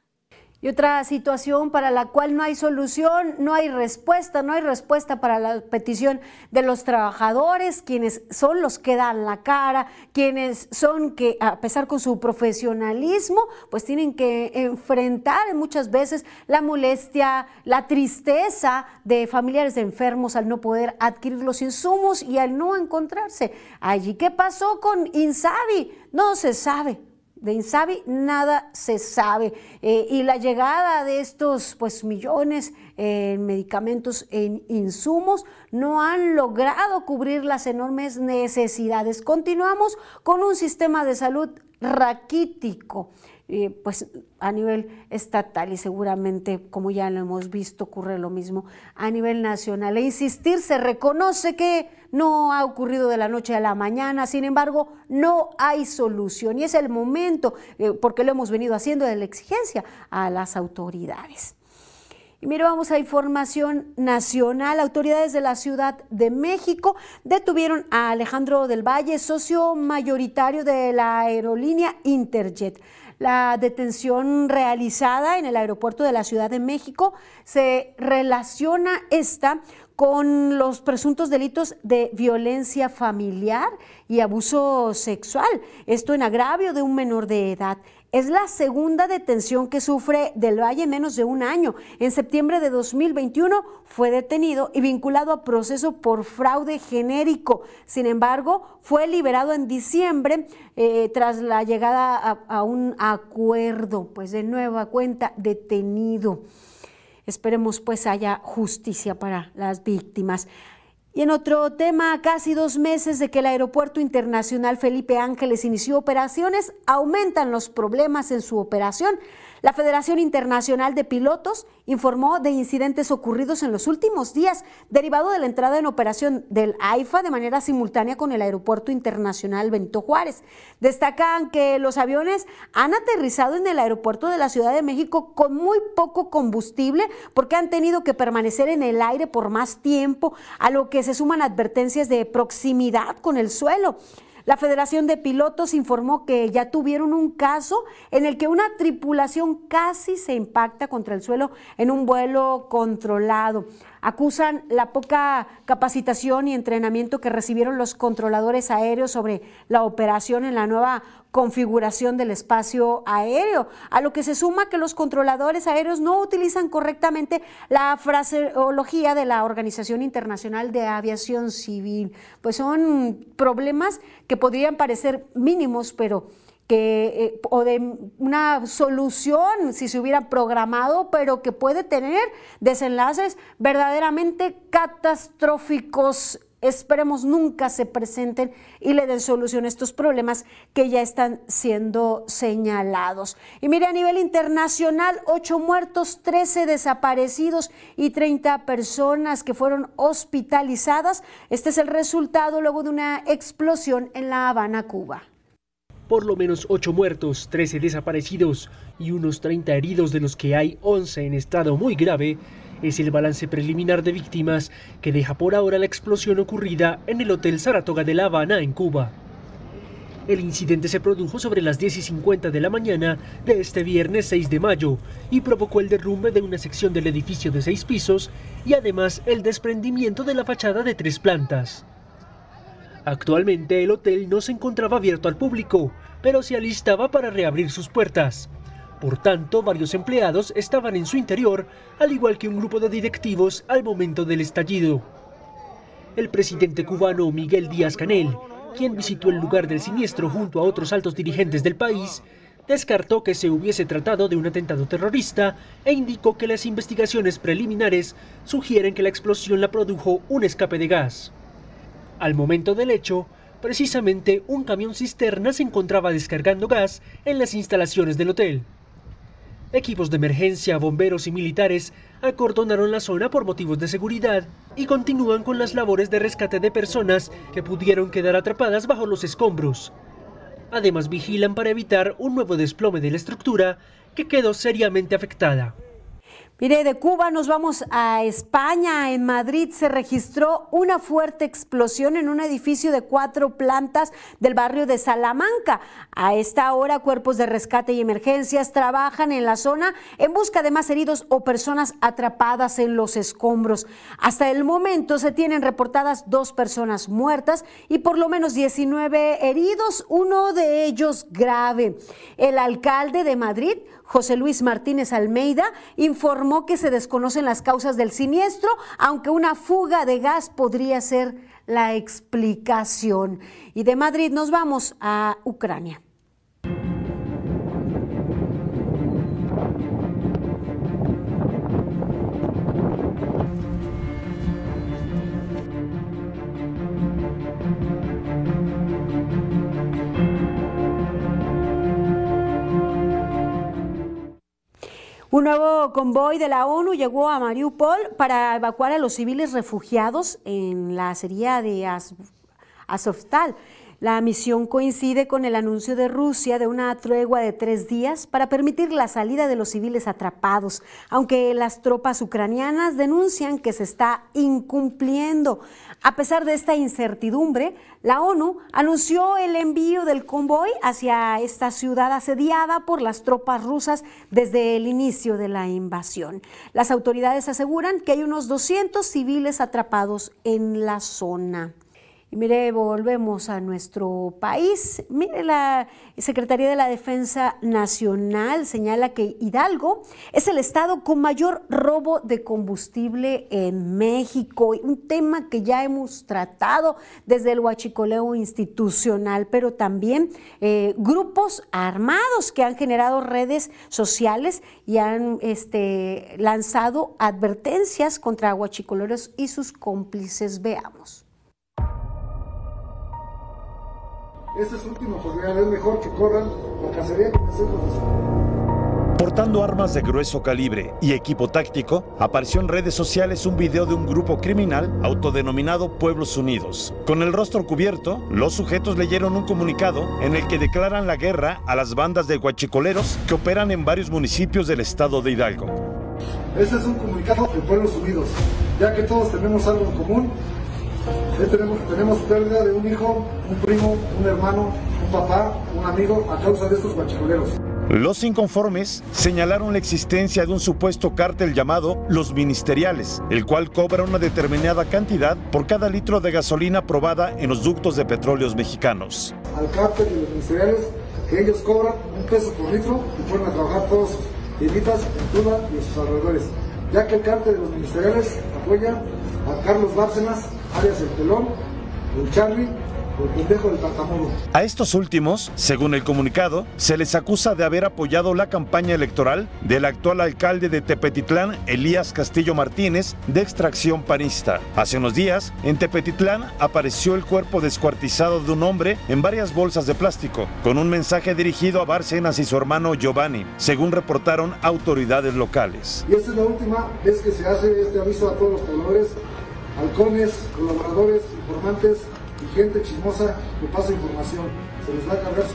Y otra situación para la cual no hay solución, no hay respuesta, no hay respuesta para la petición de los trabajadores, quienes son los que dan la cara, quienes son que, a pesar con su profesionalismo, pues tienen que enfrentar muchas veces la molestia, la tristeza de familiares de enfermos al no poder adquirir los insumos y al no encontrarse allí. ¿Qué pasó con Insabi? No se sabe, de Insabi nada se sabe. Eh, y la llegada de estos pues, millones en medicamentos, en insumos, no han logrado cubrir las enormes necesidades. Continuamos con un sistema de salud raquítico. Eh, pues a nivel estatal y seguramente, como ya lo hemos visto, ocurre lo mismo a nivel nacional. E insistir, se reconoce que no ha ocurrido de la noche a la mañana, sin embargo, no hay solución y es el momento, eh, porque lo hemos venido haciendo, de la exigencia a las autoridades. Y mire, vamos a información nacional. Autoridades de la Ciudad de México detuvieron a Alejandro del Valle, socio mayoritario de la aerolínea Interjet. La detención realizada en el aeropuerto de la Ciudad de México se relaciona esta con los presuntos delitos de violencia familiar y abuso sexual, esto en agravio de un menor de edad. Es la segunda detención que sufre Del Valle en menos de un año. En septiembre de 2021 fue detenido y vinculado a proceso por fraude genérico. Sin embargo, fue liberado en diciembre eh, tras la llegada a, a un acuerdo, pues de nueva cuenta detenido. Esperemos pues haya justicia para las víctimas. Y en otro tema, casi dos meses de que el Aeropuerto Internacional Felipe Ángeles inició operaciones, aumentan los problemas en su operación. La Federación Internacional de Pilotos informó de incidentes ocurridos en los últimos días, derivado de la entrada en operación del AIFA de manera simultánea con el Aeropuerto Internacional Benito Juárez. Destacan que los aviones han aterrizado en el aeropuerto de la Ciudad de México con muy poco combustible porque han tenido que permanecer en el aire por más tiempo, a lo que se suman advertencias de proximidad con el suelo. La Federación de Pilotos informó que ya tuvieron un caso en el que una tripulación casi se impacta contra el suelo en un vuelo controlado. acusan la poca capacitación y entrenamiento que recibieron los controladores aéreos sobre la operación en la nueva configuración del espacio aéreo, a lo que se suma que los controladores aéreos no utilizan correctamente la fraseología de la Organización Internacional de Aviación Civil. Pues son problemas que podrían parecer mínimos, pero que, eh, o de una solución si se hubiera programado, pero que puede tener desenlaces verdaderamente catastróficos. Esperemos nunca se presenten y le den solución a estos problemas que ya están siendo señalados. Y mire, a nivel internacional, ocho muertos, 13 desaparecidos y 30 personas que fueron hospitalizadas. Este es el resultado luego de una explosión en La Habana, Cuba por lo menos 8 muertos, 13 desaparecidos y unos 30 heridos de los que hay 11 en estado muy grave, es el balance preliminar de víctimas que deja por ahora la explosión ocurrida en el Hotel Saratoga de La Habana, en Cuba. El incidente se produjo sobre las 10 y 50 de la mañana de este viernes 6 de mayo y provocó el derrumbe de una sección del edificio de seis pisos y además el desprendimiento de la fachada de tres plantas. Actualmente el hotel no se encontraba abierto al público, pero se alistaba para reabrir sus puertas. Por tanto, varios empleados estaban en su interior, al igual que un grupo de directivos al momento del estallido. El presidente cubano Miguel Díaz Canel, quien visitó el lugar del siniestro junto a otros altos dirigentes del país, descartó que se hubiese tratado de un atentado terrorista e indicó que las investigaciones preliminares sugieren que la explosión la produjo un escape de gas. Al momento del hecho, precisamente un camión cisterna se encontraba descargando gas en las instalaciones del hotel. Equipos de emergencia, bomberos y militares acordonaron la zona por motivos de seguridad y continúan con las labores de rescate de personas que pudieron quedar atrapadas bajo los escombros. Además vigilan para evitar un nuevo desplome de la estructura que quedó seriamente afectada. Mire, de Cuba nos vamos a España. En Madrid se registró una fuerte explosión en un edificio de cuatro plantas del barrio de Salamanca. A esta hora, cuerpos de rescate y emergencias trabajan en la zona en busca de más heridos o personas atrapadas en los escombros. Hasta el momento se tienen reportadas dos personas muertas y por lo menos 19 heridos, uno de ellos grave. El alcalde de Madrid, José Luis Martínez Almeida, informó que se desconocen las causas del siniestro, aunque una fuga de gas podría ser la explicación. Y de Madrid nos vamos a Ucrania. Un nuevo convoy de la ONU llegó a Mariupol para evacuar a los civiles refugiados en la acería de Azovstal. La misión coincide con el anuncio de Rusia de una tregua de tres días para permitir la salida de los civiles atrapados, aunque las tropas ucranianas denuncian que se está incumpliendo. A pesar de esta incertidumbre, la ONU anunció el envío del convoy hacia esta ciudad asediada por las tropas rusas desde el inicio de la invasión. Las autoridades aseguran que hay unos 200 civiles atrapados en la zona. Y mire, volvemos a nuestro país. Mire, la Secretaría de la Defensa Nacional señala que Hidalgo es el estado con mayor robo de combustible en México. Un tema que ya hemos tratado desde el huachicoleo institucional, pero también eh, grupos armados que han generado redes sociales y han este, lanzado advertencias contra huachicoleros y sus cómplices. Veamos. Este es último oportunidad, es mejor que corran la cacería que Portando armas de grueso calibre y equipo táctico, apareció en redes sociales un video de un grupo criminal autodenominado Pueblos Unidos. Con el rostro cubierto, los sujetos leyeron un comunicado en el que declaran la guerra a las bandas de guachicoleros que operan en varios municipios del estado de Hidalgo. Este es un comunicado de Pueblos Unidos, ya que todos tenemos algo en común tenemos, tenemos pérdida de un hijo, un primo, un hermano, un papá, un amigo, a causa de estos guachicoleros. Los inconformes señalaron la existencia de un supuesto cártel llamado Los Ministeriales, el cual cobra una determinada cantidad por cada litro de gasolina probada en los ductos de petróleos mexicanos. Al cártel de los ministeriales, que ellos cobran un peso por litro y fueron a trabajar todos sus tienditas en Tula y sus alrededores, ya que el cártel de los ministeriales apoya a Carlos Bárcenas, alias El Pelón, el Charlie, a estos últimos, según el comunicado, se les acusa de haber apoyado la campaña electoral del actual alcalde de Tepetitlán, Elías Castillo Martínez, de extracción panista. Hace unos días, en Tepetitlán apareció el cuerpo descuartizado de un hombre en varias bolsas de plástico, con un mensaje dirigido a Bárcenas y su hermano Giovanni, según reportaron autoridades locales. Y esta es la última vez que se hace este aviso a todos los pobladores, halcones, colaboradores, informantes y gente chismosa que pasa información. Se les va a cargar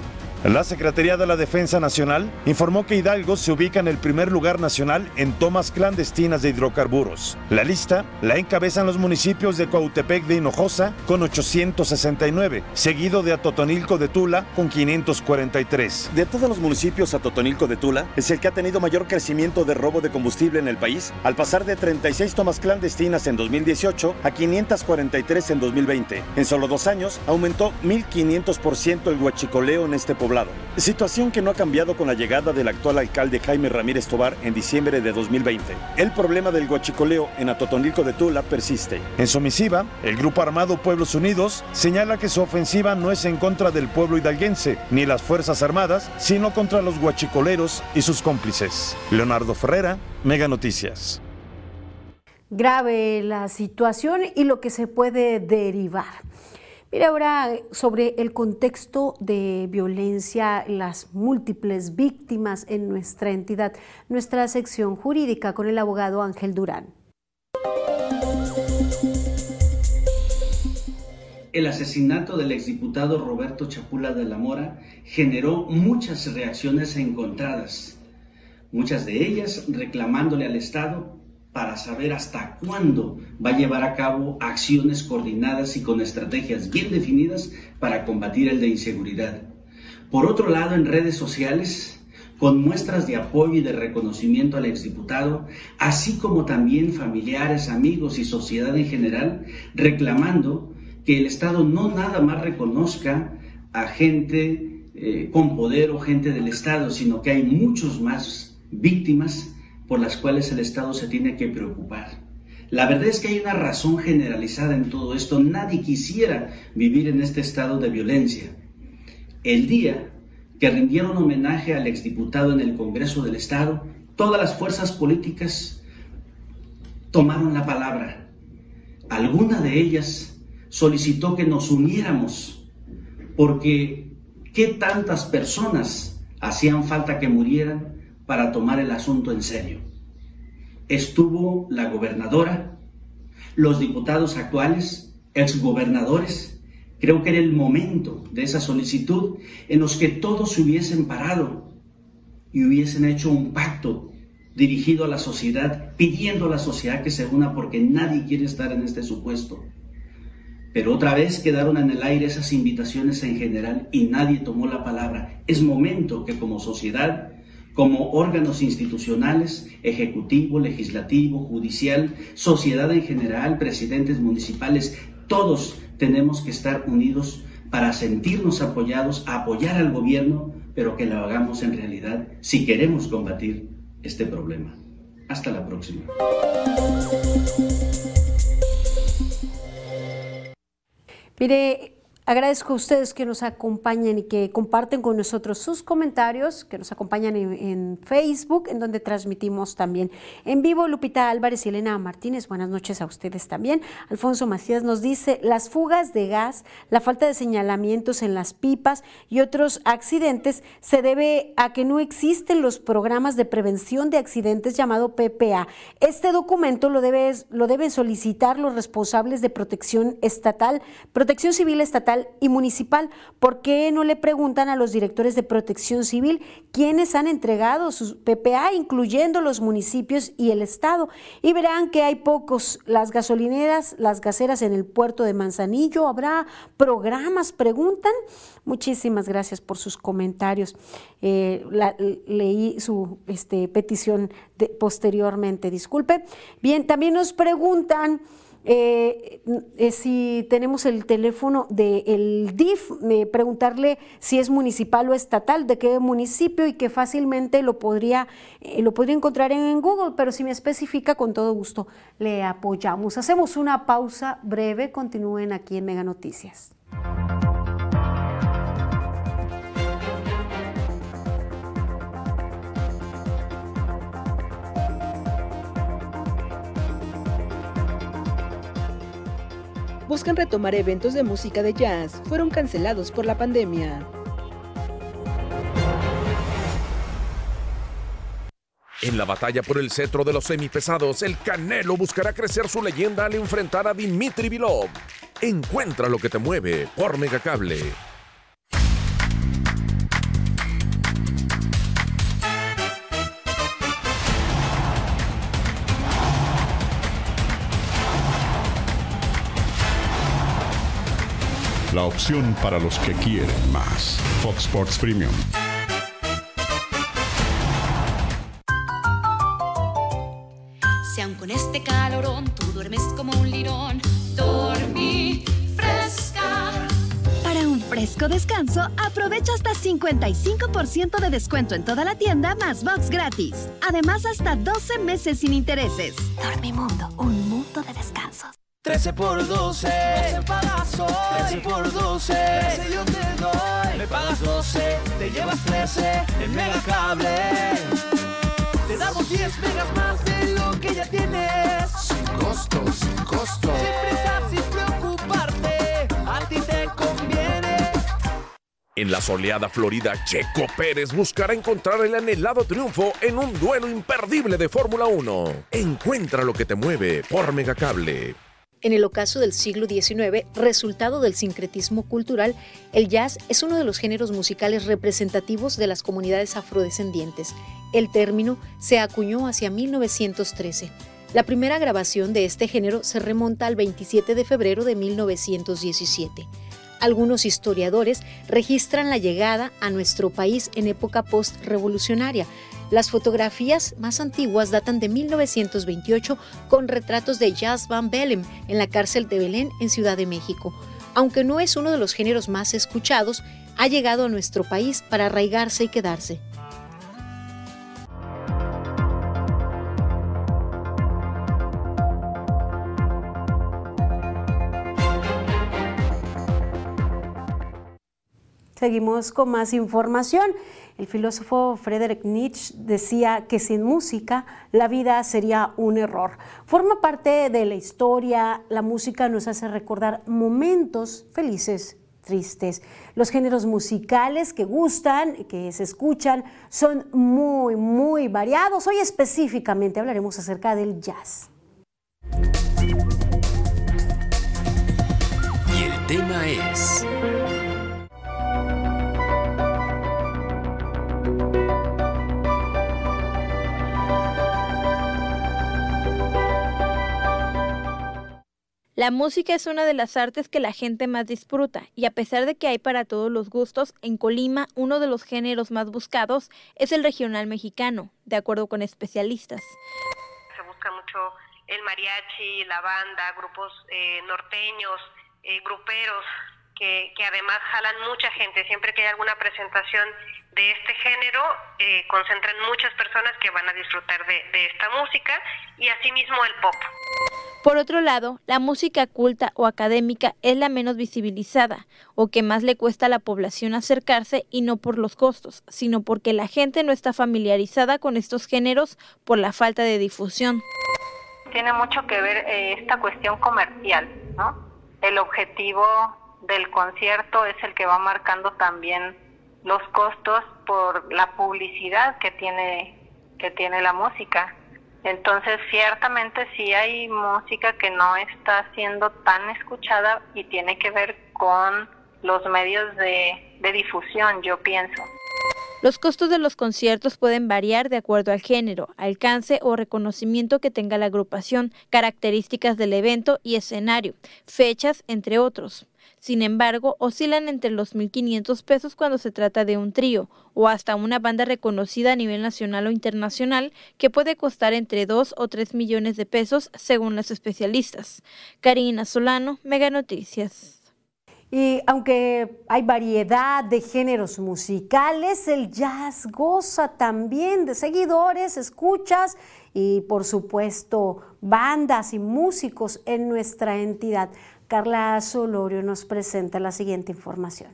la Secretaría de la Defensa Nacional informó que Hidalgo se ubica en el primer lugar nacional en tomas clandestinas de hidrocarburos. La lista la encabezan los municipios de Cuautepec de Hinojosa con 869, seguido de Atotonilco de Tula con 543. De todos los municipios, Atotonilco de Tula es el que ha tenido mayor crecimiento de robo de combustible en el país, al pasar de 36 tomas clandestinas en 2018 a 543 en 2020. En solo dos años aumentó 1.500% el huachicoleo en este poblado Situación que no ha cambiado con la llegada del actual alcalde Jaime Ramírez Tobar en diciembre de 2020. El problema del guachicoleo en Atotonilco de Tula persiste. En su misiva, el Grupo Armado Pueblos Unidos señala que su ofensiva no es en contra del pueblo hidalguense ni las Fuerzas Armadas, sino contra los guachicoleros y sus cómplices. Leonardo Ferrera, Mega Noticias. Grave la situación y lo que se puede derivar. Mire ahora sobre el contexto de violencia, las múltiples víctimas en nuestra entidad, nuestra sección jurídica con el abogado Ángel Durán. El asesinato del exdiputado Roberto Chapula de la Mora generó muchas reacciones encontradas, muchas de ellas reclamándole al Estado para saber hasta cuándo va a llevar a cabo acciones coordinadas y con estrategias bien definidas para combatir el de inseguridad. Por otro lado, en redes sociales, con muestras de apoyo y de reconocimiento al exdiputado, así como también familiares, amigos y sociedad en general, reclamando que el Estado no nada más reconozca a gente eh, con poder o gente del Estado, sino que hay muchos más víctimas por las cuales el Estado se tiene que preocupar. La verdad es que hay una razón generalizada en todo esto. Nadie quisiera vivir en este estado de violencia. El día que rindieron homenaje al exdiputado en el Congreso del Estado, todas las fuerzas políticas tomaron la palabra. Alguna de ellas solicitó que nos uniéramos, porque ¿qué tantas personas hacían falta que murieran para tomar el asunto en serio. Estuvo la gobernadora, los diputados actuales, exgobernadores. Creo que era el momento de esa solicitud en los que todos se hubiesen parado y hubiesen hecho un pacto dirigido a la sociedad, pidiendo a la sociedad que se una porque nadie quiere estar en este supuesto. Pero otra vez quedaron en el aire esas invitaciones en general y nadie tomó la palabra. Es momento que como sociedad como órganos institucionales, ejecutivo, legislativo, judicial, sociedad en general, presidentes municipales, todos tenemos que estar unidos para sentirnos apoyados, apoyar al gobierno, pero que lo hagamos en realidad si queremos combatir este problema. Hasta la próxima. Mire, Agradezco a ustedes que nos acompañan y que comparten con nosotros sus comentarios, que nos acompañan en, Facebook, en donde transmitimos también en vivo. Lupita Álvarez y Elena Martínez, buenas noches a ustedes también. Alfonso Macías nos dice, las fugas de gas, la falta de señalamientos en las pipas y otros accidentes se debe a que no existen los programas de prevención de accidentes llamado PPA. Este documento lo, debe, lo deben solicitar los responsables de protección estatal, protección civil estatal y municipal. ¿Por qué no le preguntan a los directores de protección civil quiénes han entregado sus PPA, incluyendo los municipios y el estado? Y verán que hay pocos. Las gasolineras, las gaseras en el puerto de Manzanillo, ¿habrá programas? Preguntan. Muchísimas gracias por sus comentarios. Eh, leí su este, petición posteriormente, disculpe. Bien, también nos preguntan eh, eh, si tenemos el teléfono del DIF, preguntarle si es municipal o estatal, de qué municipio y que fácilmente lo podría, lo podría encontrar en Google, pero si me especifica, con todo gusto le apoyamos. Hacemos una pausa breve, continúen aquí en Mega Noticias. Buscan retomar eventos de música de jazz fueron cancelados por la pandemia. En la batalla por el cetro de los semipesados, el Canelo buscará crecer su leyenda al enfrentar a Dimitri Vilov. Encuentra lo que te mueve por Megacable. La opción para los que quieren más. Fox Sports Premium. Si aun con este calorón tú duermes como un lirón, dormí fresca. Para un fresco descanso, aprovecha hasta 55% de descuento en toda la tienda más box gratis. Además, hasta 12 meses sin intereses. Dormimundo, un mundo de descansos. 13 por 12, 12 pagas hoy. 13 por 12, 13 yo te doy. Me pagas 12, te llevas 13 en Megacable. Te damos 10 megas más de lo que ya tienes. Sin costo, sin costo. Sin prisa, sin preocuparte, a ti te conviene. En la soleada Florida, Checo Pérez buscará encontrar el anhelado triunfo en un duelo imperdible de Fórmula 1. Encuentra lo que te mueve por Megacable. En el ocaso del siglo XIX, resultado del sincretismo cultural, el jazz es uno de los géneros musicales representativos de las comunidades afrodescendientes. El término se acuñó hacia 1913. La primera grabación de este género se remonta al 27 de febrero de 1917. Algunos historiadores registran la llegada a nuestro país en época post-revolucionaria, las fotografías más antiguas datan de 1928 con retratos de Jazz Van Bellem en la cárcel de Belén en Ciudad de México. Aunque no es uno de los géneros más escuchados, ha llegado a nuestro país para arraigarse y quedarse. Seguimos con más información. El filósofo Friedrich Nietzsche decía que sin música la vida sería un error. Forma parte de la historia, la música nos hace recordar momentos felices, tristes. Los géneros musicales que gustan, que se escuchan, son muy, muy variados. Hoy específicamente hablaremos acerca del jazz. Y el tema es... La música es una de las artes que la gente más disfruta y a pesar de que hay para todos los gustos, en Colima uno de los géneros más buscados es el regional mexicano, de acuerdo con especialistas. Se busca mucho el mariachi, la banda, grupos eh, norteños, eh, gruperos, que, además jalan mucha gente. Siempre que hay alguna presentación de este género, eh, concentran muchas personas que van a disfrutar de, de esta música y asimismo el pop. Por otro lado, la música culta o académica es la menos visibilizada o que más le cuesta a la población acercarse y no por los costos, sino porque la gente no está familiarizada con estos géneros por la falta de difusión. Tiene mucho que ver eh, esta cuestión comercial, ¿no? El objetivo del concierto es el que va marcando también los costos por la publicidad que tiene que tiene la música. Entonces, ciertamente sí hay música que no está siendo tan escuchada y tiene que ver con los medios de, de difusión, yo pienso. Los costos de los conciertos pueden variar de acuerdo al género, alcance o reconocimiento que tenga la agrupación, características del evento y escenario, fechas, entre otros. Sin embargo, oscilan entre los 1.500 pesos cuando se trata de un trío o hasta una banda reconocida a nivel nacional o internacional que puede costar entre 2 o 3 millones de pesos según los especialistas. Karina Solano, Mega Noticias. Y aunque hay variedad de géneros musicales, el jazz goza también de seguidores, escuchas y por supuesto bandas y músicos en nuestra entidad. Carla Solorio nos presenta la siguiente información.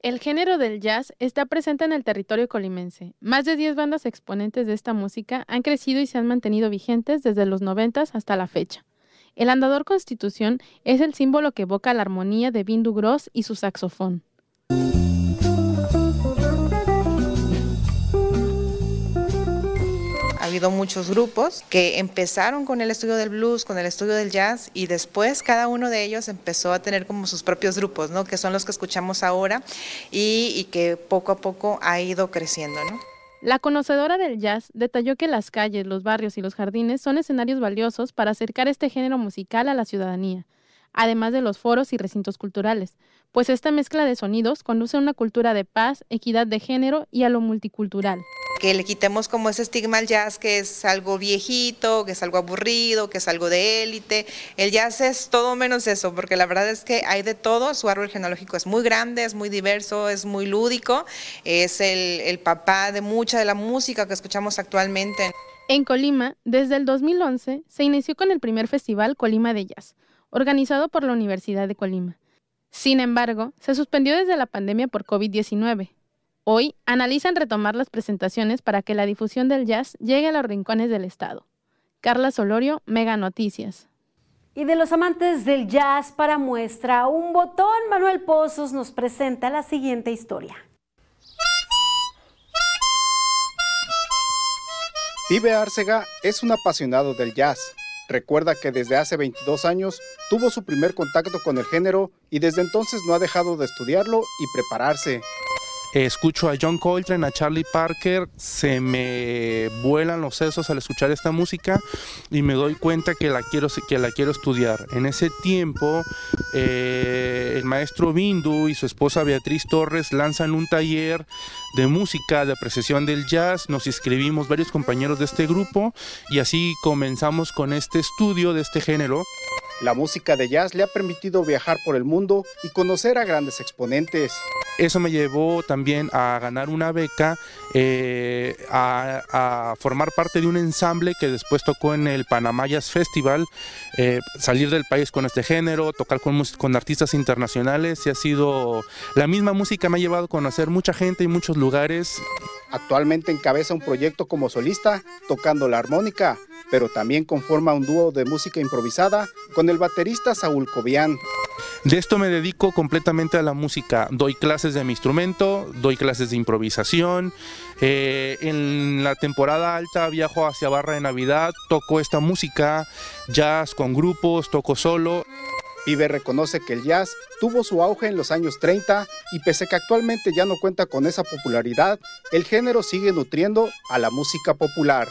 El género del jazz está presente en el territorio colimense. Más de 10 bandas exponentes de esta música han crecido y se han mantenido vigentes desde los 90 hasta la fecha. El andador Constitución es el símbolo que evoca la armonía de Bindu Gross y su saxofón. Habido muchos grupos que empezaron con el estudio del blues, con el estudio del jazz y después cada uno de ellos empezó a tener como sus propios grupos, ¿no? Que son los que escuchamos ahora y, y que poco a poco ha ido creciendo, ¿no? La conocedora del jazz detalló que las calles, los barrios y los jardines son escenarios valiosos para acercar este género musical a la ciudadanía, además de los foros y recintos culturales, pues esta mezcla de sonidos conduce a una cultura de paz, equidad de género y a lo multicultural. Que le quitemos como ese estigma al jazz que es algo viejito, que es algo aburrido, que es algo de élite. El jazz es todo menos eso, porque la verdad es que hay de todo. Su árbol genealógico es muy grande, es muy diverso, es muy lúdico. Es el, el papá de mucha de la música que escuchamos actualmente. En Colima, desde el 2011, se inició con el primer festival Colima de Jazz, organizado por la Universidad de Colima. Sin embargo, se suspendió desde la pandemia por COVID-19. Hoy analizan retomar las presentaciones para que la difusión del jazz llegue a los rincones del estado. Carla Solorio, Mega Noticias. Y de los amantes del jazz para muestra un botón, Manuel Pozos nos presenta la siguiente historia. Pibe Arcega es un apasionado del jazz. Recuerda que desde hace 22 años tuvo su primer contacto con el género y desde entonces no ha dejado de estudiarlo y prepararse. Escucho a John Coltrane, a Charlie Parker, se me vuelan los sesos al escuchar esta música y me doy cuenta que la quiero, que la quiero estudiar. En ese tiempo, eh, el maestro Bindu y su esposa Beatriz Torres lanzan un taller de música, de apreciación del jazz. Nos inscribimos varios compañeros de este grupo y así comenzamos con este estudio de este género. La música de jazz le ha permitido viajar por el mundo y conocer a grandes exponentes. Eso me llevó también a ganar una beca, eh, a, a, formar parte de un ensamble que después tocó en el Panamá Jazz Festival, eh, salir del país con este género, tocar con, con artistas internacionales y ha sido, la misma música me ha llevado a conocer mucha gente y muchos lugares. Actualmente encabeza un proyecto como solista, tocando la armónica, pero también conforma un dúo de música improvisada con el baterista Saúl Cobian. De esto me dedico completamente a la música. Doy clases de mi instrumento, doy clases de improvisación. Eh, en la temporada alta viajo hacia Barra de Navidad, toco esta música, jazz con grupos, toco solo. Pibe reconoce que el jazz tuvo su auge en los años 30 y pese que actualmente ya no cuenta con esa popularidad, el género sigue nutriendo a la música popular.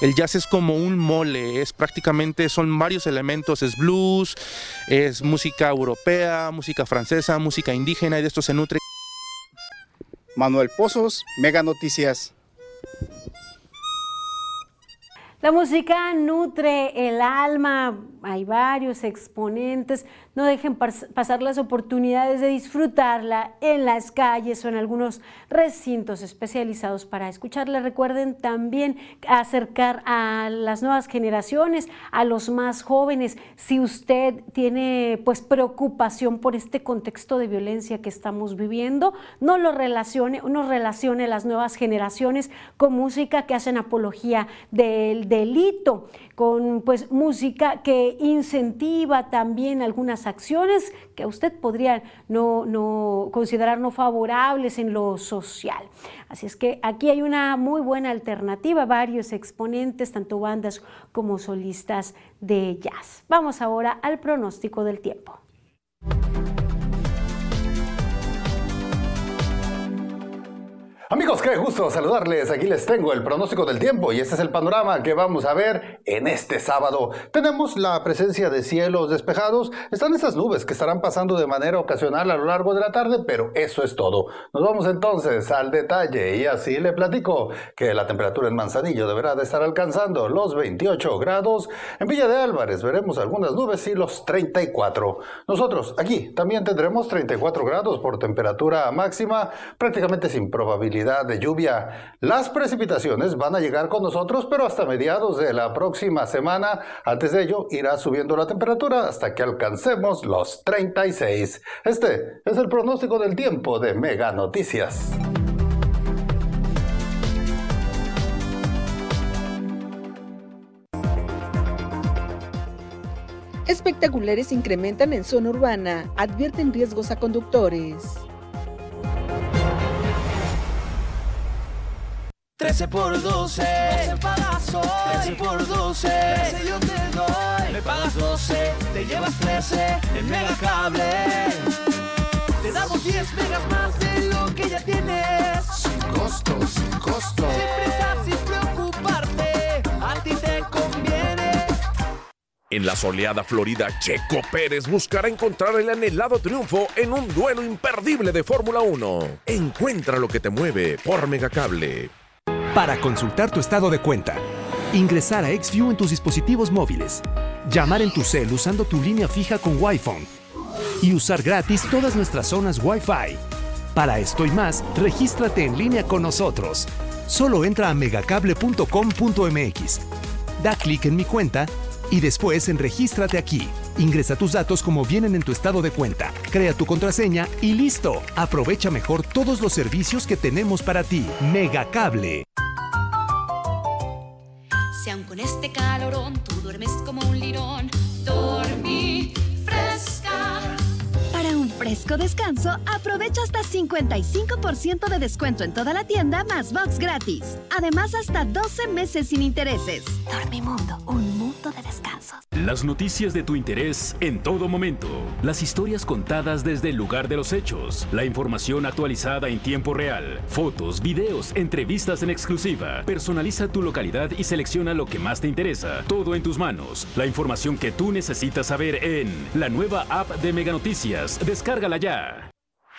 El jazz es como un mole, es prácticamente, son varios elementos, es blues, es música europea, música francesa, música indígena y de esto se nutre. Manuel Pozos, Mega Noticias. La música nutre el alma, hay varios exponentes, no dejen pasar las oportunidades de disfrutarla en las calles o en algunos recintos especializados para escucharla. Recuerden también acercar a las nuevas generaciones, a los más jóvenes. Si usted tiene pues preocupación por este contexto de violencia que estamos viviendo, no lo relacione, no relacione las nuevas generaciones con música que hacen apología del delito, con pues música que incentiva también algunas acciones que usted podría no, no considerar no favorables en lo social. Así es que aquí hay una muy buena alternativa, varios exponentes, tanto bandas como solistas de jazz. Vamos ahora al pronóstico del tiempo. Amigos, qué gusto saludarles. Aquí les tengo el pronóstico del tiempo y este es el panorama que vamos a ver en este sábado. Tenemos la presencia de cielos despejados. Están esas nubes que estarán pasando de manera ocasional a lo largo de la tarde, pero eso es todo. Nos vamos entonces al detalle y así le platico que la temperatura en Manzanillo deberá de estar alcanzando los 28 grados. En Villa de Álvarez veremos algunas nubes y los 34. Nosotros aquí también tendremos 34 grados por temperatura máxima, prácticamente sin probabilidad de lluvia. Las precipitaciones van a llegar con nosotros, pero hasta mediados de la próxima semana. Antes de ello, irá subiendo la temperatura hasta que alcancemos los 36. Este es el pronóstico del tiempo de Mega Noticias. Espectaculares incrementan en zona urbana, advierten riesgos a conductores. 13 por 12, 12 pagas hoy. 13 por 12, 13 yo te doy. Me pagas 12, te llevas 13 en Mega Cable. Te damos 10 megas más de lo que ya tienes. Sin costo, sin costo. Sin prisa, sin preocuparte. A ti te conviene. En la soleada Florida, Checo Pérez buscará encontrar el anhelado triunfo en un duelo imperdible de Fórmula 1. Encuentra lo que te mueve por Megacable. Para consultar tu estado de cuenta, ingresar a XView en tus dispositivos móviles, llamar en tu cel usando tu línea fija con Wi-Fi y usar gratis todas nuestras zonas Wi-Fi. Para esto y más, regístrate en línea con nosotros. Solo entra a megacable.com.mx. Da clic en mi cuenta y después en Regístrate aquí. Ingresa tus datos como vienen en tu estado de cuenta, crea tu contraseña y listo. Aprovecha mejor todos los servicios que tenemos para ti. Megacable. Si con este calorón tú duermes como un lirón, dormí fresco descanso, aprovecha hasta 55% de descuento en toda la tienda más box gratis. Además, hasta 12 meses sin intereses. Dormimundo, un mundo de descansos. Las noticias de tu interés en todo momento. Las historias contadas desde el lugar de los hechos. La información actualizada en tiempo real. Fotos, videos, entrevistas en exclusiva. Personaliza tu localidad y selecciona lo que más te interesa. Todo en tus manos. La información que tú necesitas saber en la nueva app de Mega Noticias. Descárgala ya.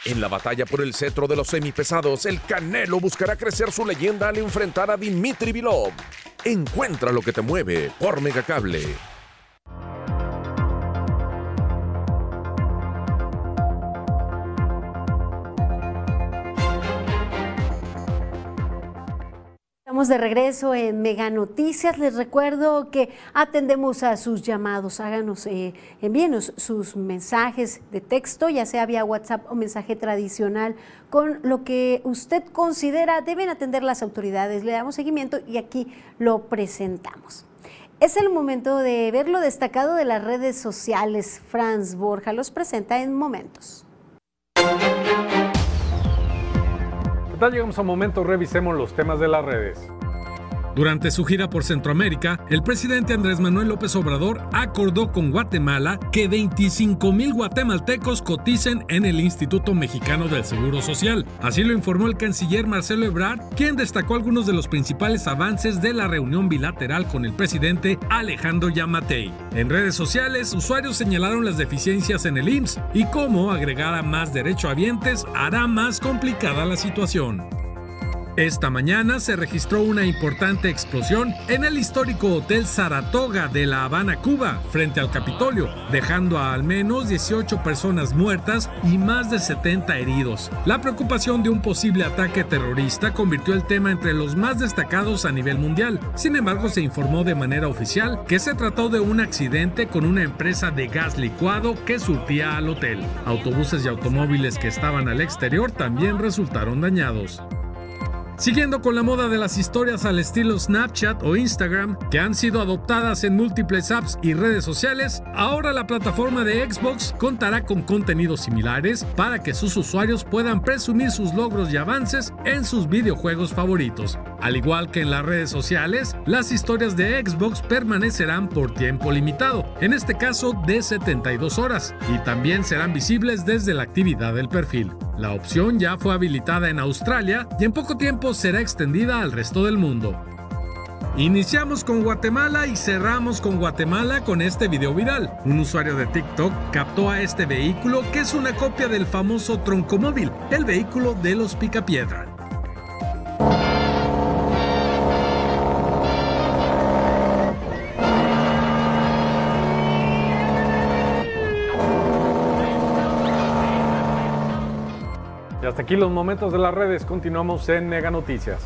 En la batalla por el cetro de los semipesados, el Canelo buscará crecer su leyenda al enfrentar a Dimitri Vilov. Encuentra lo que te mueve por Megacable. Estamos de regreso en Mega Noticias. Les recuerdo que atendemos a sus llamados. Háganos, eh, envíenos sus mensajes de texto, ya sea vía WhatsApp o mensaje tradicional, con lo que usted considera deben atender las autoridades. Le damos seguimiento y aquí lo presentamos. Es el momento de ver lo destacado de las redes sociales. Franz Borja los presenta en momentos. ¿Qué tal? Llegamos a un momento, revisemos los temas de las redes. Durante su gira por Centroamérica, el presidente Andrés Manuel López Obrador acordó con Guatemala que 25 mil guatemaltecos coticen en el Instituto Mexicano del Seguro Social. Así lo informó el canciller Marcelo Ebrard, quien destacó algunos de los principales avances de la reunión bilateral con el presidente Alejandro Yamatei. En redes sociales, usuarios señalaron las deficiencias en el IMSS y cómo agregar a más hará más complicada la situación. Esta mañana se registró una importante explosión en el histórico Hotel Saratoga de La Habana, Cuba, frente al Capitolio, dejando a al menos 18 personas muertas y más de 70 heridos. La preocupación de un posible ataque terrorista convirtió el tema entre los más destacados a nivel mundial. Sin embargo, se informó de manera oficial que se trató de un accidente con una empresa de gas licuado que surtía al hotel. Autobuses y automóviles que estaban al exterior también resultaron dañados. Siguiendo con la moda de las historias al estilo Snapchat o Instagram, que han sido adoptadas en múltiples apps y redes sociales, ahora la plataforma de Xbox contará con contenidos similares para que sus usuarios puedan presumir sus logros y avances en sus videojuegos favoritos. Al igual que en las redes sociales, las historias de Xbox permanecerán por tiempo limitado, en este caso de 72 horas, y también serán visibles desde la actividad del perfil. La opción ya fue habilitada en Australia y en poco tiempo será extendida al resto del mundo. Iniciamos con Guatemala y cerramos con Guatemala con este video viral. Un usuario de TikTok captó a este vehículo que es una copia del famoso troncomóvil, el vehículo de los Picapiedra. Hasta aquí los momentos de las redes. Continuamos en Mega Noticias.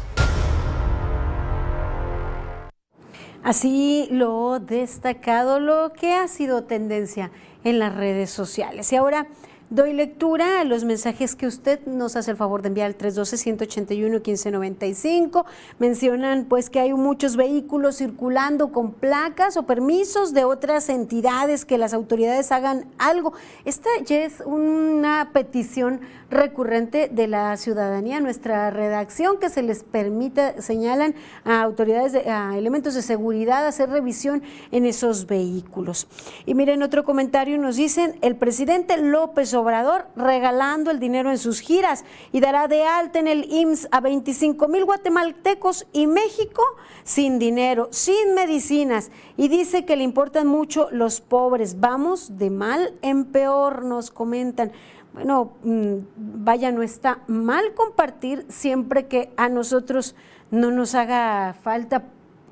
Así lo destacado, lo que ha sido tendencia en las redes sociales. Y ahora doy lectura a los mensajes que usted nos hace el favor de enviar al 312-181-1595. Mencionan pues que hay muchos vehículos circulando con placas o permisos de otras entidades que las autoridades hagan algo. Esta ya es una petición recurrente de la ciudadanía, nuestra redacción, que se les permita, señalan a autoridades, a elementos de seguridad, hacer revisión en esos vehículos. Y miren, otro comentario nos dicen, el presidente López Obrador regalando el dinero en sus giras y dará de alta en el IMSS a 25 mil guatemaltecos y México sin dinero, sin medicinas y dice que le importan mucho los pobres. Vamos de mal en peor, nos comentan bueno, mm, vaya, no está mal compartir siempre que a nosotros no nos haga falta.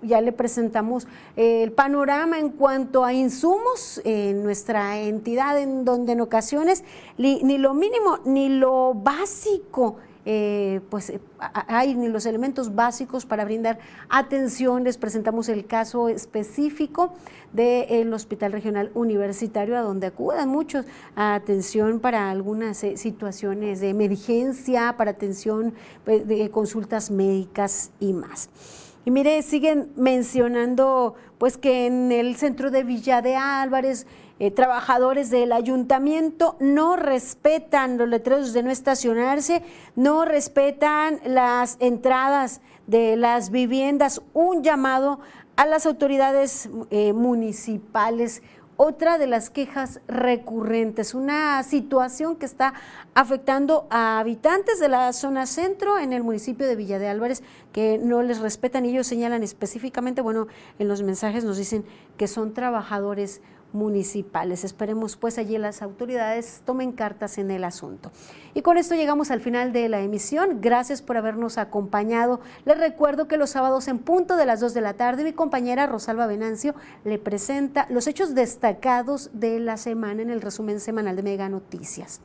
Ya le presentamos el panorama en cuanto a insumos en nuestra entidad, en donde en ocasiones ni lo mínimo ni lo básico eh, pues eh, hay ni los elementos básicos para brindar atención. Les presentamos el caso específico del Hospital Regional Universitario, a donde acudan muchos a atención para algunas eh, situaciones de emergencia, para atención pues, de consultas médicas y más. Y mire, siguen mencionando pues que en el centro de Villa de Álvarez eh, trabajadores del ayuntamiento no respetan los letreros de no estacionarse, no respetan las entradas de las viviendas, un llamado a las autoridades eh, municipales. Otra de las quejas recurrentes, una situación que está afectando a habitantes de la zona centro en el municipio de Villa de Álvarez, que no les respetan. Ellos señalan específicamente, bueno, en los mensajes nos dicen que son trabajadores municipales. Esperemos pues allí las autoridades tomen cartas en el asunto. Y con esto llegamos al final de la emisión. Gracias por habernos acompañado. Les recuerdo que los sábados en punto de las 2 de la tarde mi compañera Rosalba Venancio le presenta los hechos destacados de la semana en el resumen semanal de Mega Noticias.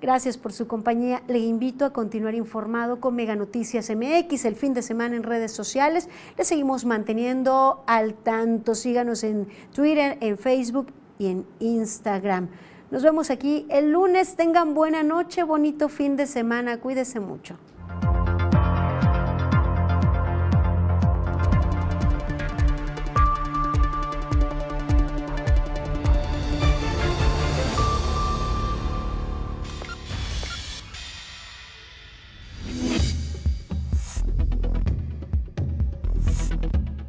Gracias por su compañía. Le invito a continuar informado con Mega Noticias MX el fin de semana en redes sociales. Le seguimos manteniendo al tanto. Síganos en Twitter, en Facebook y en Instagram. Nos vemos aquí el lunes. Tengan buena noche, bonito fin de semana. Cuídese mucho.